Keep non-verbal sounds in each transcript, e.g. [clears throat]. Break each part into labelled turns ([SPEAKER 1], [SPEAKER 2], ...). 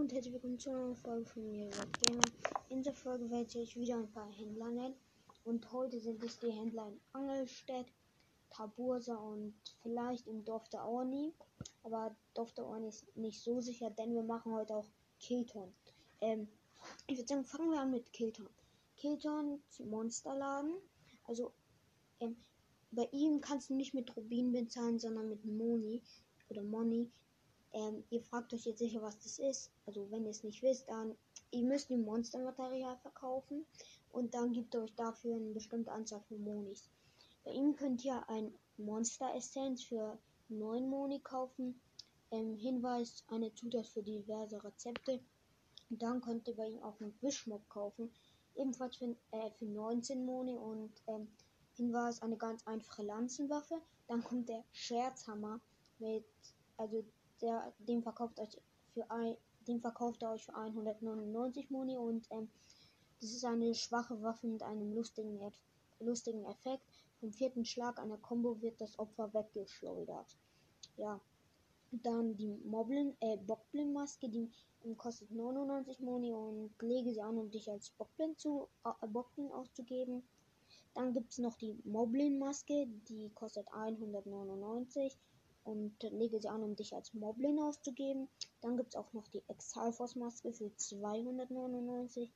[SPEAKER 1] und herzlich willkommen zu einer Folge von mir. In dieser Folge werde ich wieder ein paar Händler nennen. Und heute sind es die Händler in Angelstedt, Tabursa und vielleicht im Dorf der Orni. Aber Dorf der Orni ist nicht so sicher, denn wir machen heute auch Kilton. Ähm, ich würde sagen, fangen wir an mit Kilton. Kilton Monsterladen. Also, ähm, bei ihm kannst du nicht mit Rubin bezahlen, sondern mit Moni oder Money. Ähm, ihr fragt euch jetzt sicher, was das ist. Also wenn ihr es nicht wisst, dann ihr müsst die Monstermaterial verkaufen und dann gibt ihr euch dafür eine bestimmte Anzahl von Monis. Bei ihm könnt ihr ein Monster Essenz für 9 Moni kaufen. Ähm, Hinweis, eine Zutat für diverse Rezepte. Dann könnt ihr bei ihm auch einen Wischmob kaufen. Ebenfalls für, äh, für 19 Moni und ähm, Hinweis, eine ganz einfache Lanzenwaffe. Dann kommt der Scherzhammer mit, also der, den verkauft euch für ein, den verkauft er euch für 199 Moni und ähm, das ist eine schwache Waffe mit einem lustigen, lustigen Effekt. Vom vierten Schlag einer Combo wird das Opfer weggeschleudert. Ja. Dann die Moblin, äh, Bockblin-Maske, die ähm, kostet 99 Moni und lege sie an, um dich als Bockblin zu äh, Bockblin auszugeben. Dann gibt es noch die Moblin-Maske, die kostet 199 und lege sie an, um dich als Moblin auszugeben. Dann gibt es auch noch die Exalforce-Maske für 299.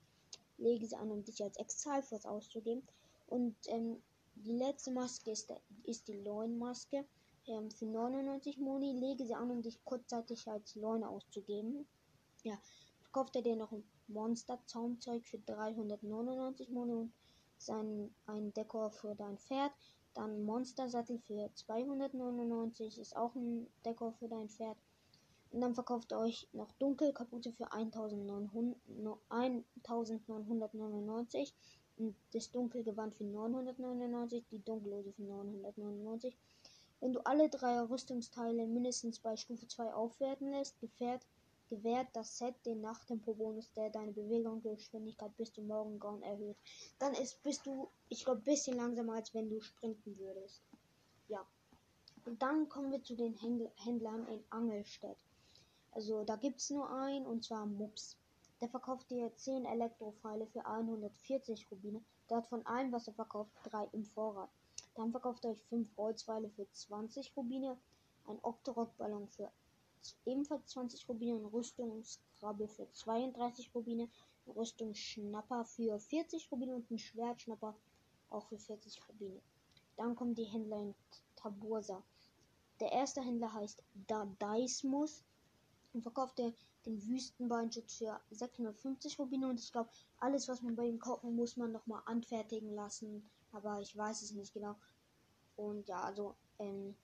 [SPEAKER 1] Lege sie an, um dich als Exalforce auszugeben. Und ähm, die letzte Maske ist, ist die Loin-Maske ähm, für 99 Moni. Lege sie an, um dich kurzzeitig als Loin auszugeben. Ja, verkauft er dir noch ein Monster-Zaumzeug für 399 Moni und sein, ein Dekor für dein Pferd. Dann Monstersattel für 299 ist auch ein Dekor für dein Pferd. Und dann verkauft ihr euch noch Dunkelkapuze für 1999 und das Dunkelgewand für 999, die Dunkellose für 999. Wenn du alle drei Rüstungsteile mindestens bei Stufe 2 aufwerten lässt, gefährt gewährt das Set den Nachtempo-Bonus, der deine Bewegungsgeschwindigkeit bis zum Morgengrauen erhöht. Dann ist, bist du, ich glaube, ein bisschen langsamer, als wenn du sprinten würdest. Ja. Und dann kommen wir zu den Händlern in Angelstedt. Also da gibt es nur einen, und zwar Mups. Der verkauft dir 10 Elektropfeile für 140 Rubine. Der hat von allem, was er verkauft, 3 im Vorrat. Dann verkauft er euch 5 Holzpfeile für 20 Rubine, ein Octorok-Ballon für ebenfalls 20 Rubine, ein Rüstungskrabbel für 32 Rubine, Rüstungsschnapper für 40 Rubine und ein Schwertschnapper auch für 40 Rubine. Dann kommen die Händler in Tabursa. Der erste Händler heißt Dadaismus und verkauft den Wüstenbeinschutz für 650 Rubine und ich glaube, alles was man bei ihm kaufen muss man nochmal anfertigen lassen, aber ich weiß es nicht genau. Und ja, also ähm,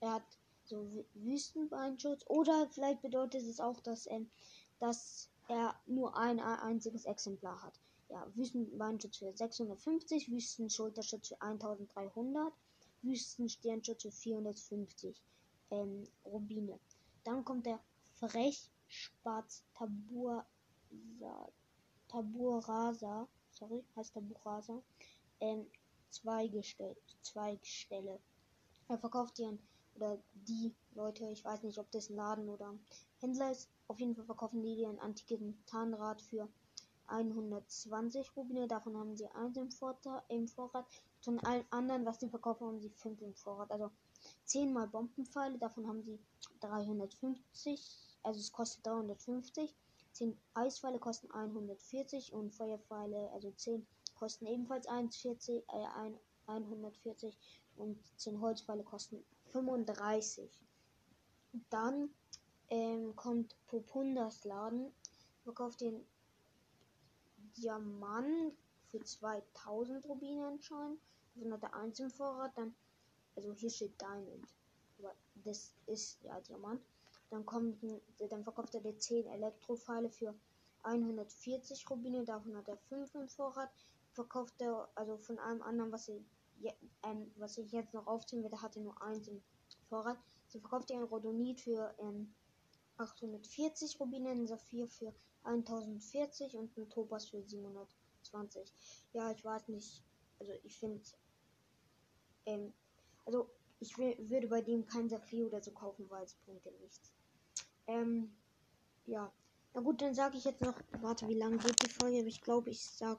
[SPEAKER 1] er hat so Wüstenbeinschutz. Oder vielleicht bedeutet es auch, dass, ähm, dass er nur ein, ein einziges Exemplar hat. Ja, Wüstenbeinschutz für 650, Wüstenschulterschutz für 1300, Wüstensternschutz für 450 ähm, Rubine. Dann kommt der Frechspatz Tabur, Taburasa, sorry, heißt Taburasa, ähm, Zweigestelle, Zweigstelle. Er verkauft ihren oder die Leute, ich weiß nicht, ob das ein Laden oder Händler ist. Auf jeden Fall verkaufen die dir ein antiken Tarnrad für 120 Rubine. Davon haben sie eins im, Vorrat. Im Vorrat. Von allen anderen, was sie verkaufen, haben sie fünf im Vorrat. Also 10 mal Bombenpfeile, davon haben sie 350. Also es kostet 350. 10 Eispfeile kosten 140 und Feuerpfeile, also 10 kosten ebenfalls 140, äh, 140 und 10 Holzpfeile kosten 35. Dann ähm, kommt Popundas Laden, verkauft den Diamant für 2000 Rubine anscheinend. Davon hat er eins im Vorrat, dann, also hier steht Diamond. Aber das ist ja Diamant. Dann kommt, dann verkauft er die 10 Elektropfeile für 140 Rubine, davon hat er 5 im Vorrat. Verkauft er, also von allem anderen, was er ähm, was ich jetzt noch aufziehen werde, hatte nur eins im Vorrat. So verkauft ihr ein Rodonit für ähm, 840 Rubine, ein Saphir für 1040 und ein Topaz für 720. Ja, ich weiß nicht. Also ich finde, ähm, also ich würde bei dem kein Saphir oder so kaufen, weil es bringt ja nichts. Ähm, ja. Na gut, dann sage ich jetzt noch, warte, wie lange geht die Folge? Ich glaube, ich sag,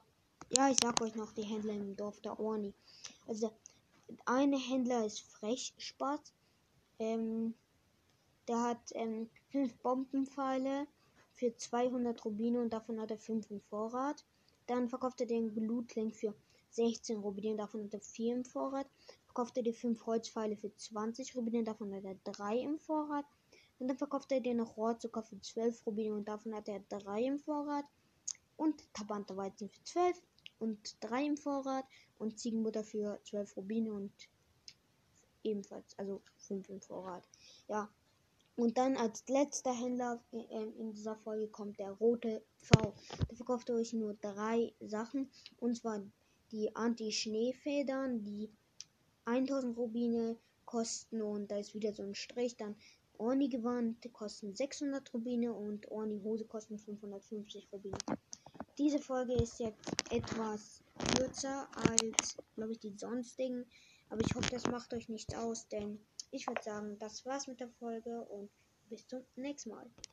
[SPEAKER 1] ja, ich sag euch noch die Händler im Dorf der Orni. Also, eine Händler ist Frechspatz. Ähm, der hat ähm, [clears throat] Bombenpfeile für 200 Rubine und davon hat er fünf im Vorrat. Dann verkauft er den Blutling für 16 Rubine und davon hat er vier im Vorrat. Verkauft er die fünf Holzpfeile für 20 Rubine und davon hat er drei im Vorrat. Und dann verkauft er noch Rohrzucker für 12 Rubine und davon hat er 3 im Vorrat. Und Tabante Weizen für 12 und 3 im Vorrat. Und Ziegenbutter für 12 Rubine und ebenfalls, also 5 im Vorrat. Ja. Und dann als letzter Händler äh, in dieser Folge kommt der rote V. Der verkauft euch nur drei Sachen. Und zwar die Anti-Schneefedern, die 1000 Rubine kosten und da ist wieder so ein Strich. Dann Orni Gewand kosten 600 Rubine und Orni Hose kosten 550 Rubine. Diese Folge ist jetzt etwas kürzer als, glaube ich, die sonstigen. Aber ich hoffe, das macht euch nichts aus, denn ich würde sagen, das war's mit der Folge und bis zum nächsten Mal.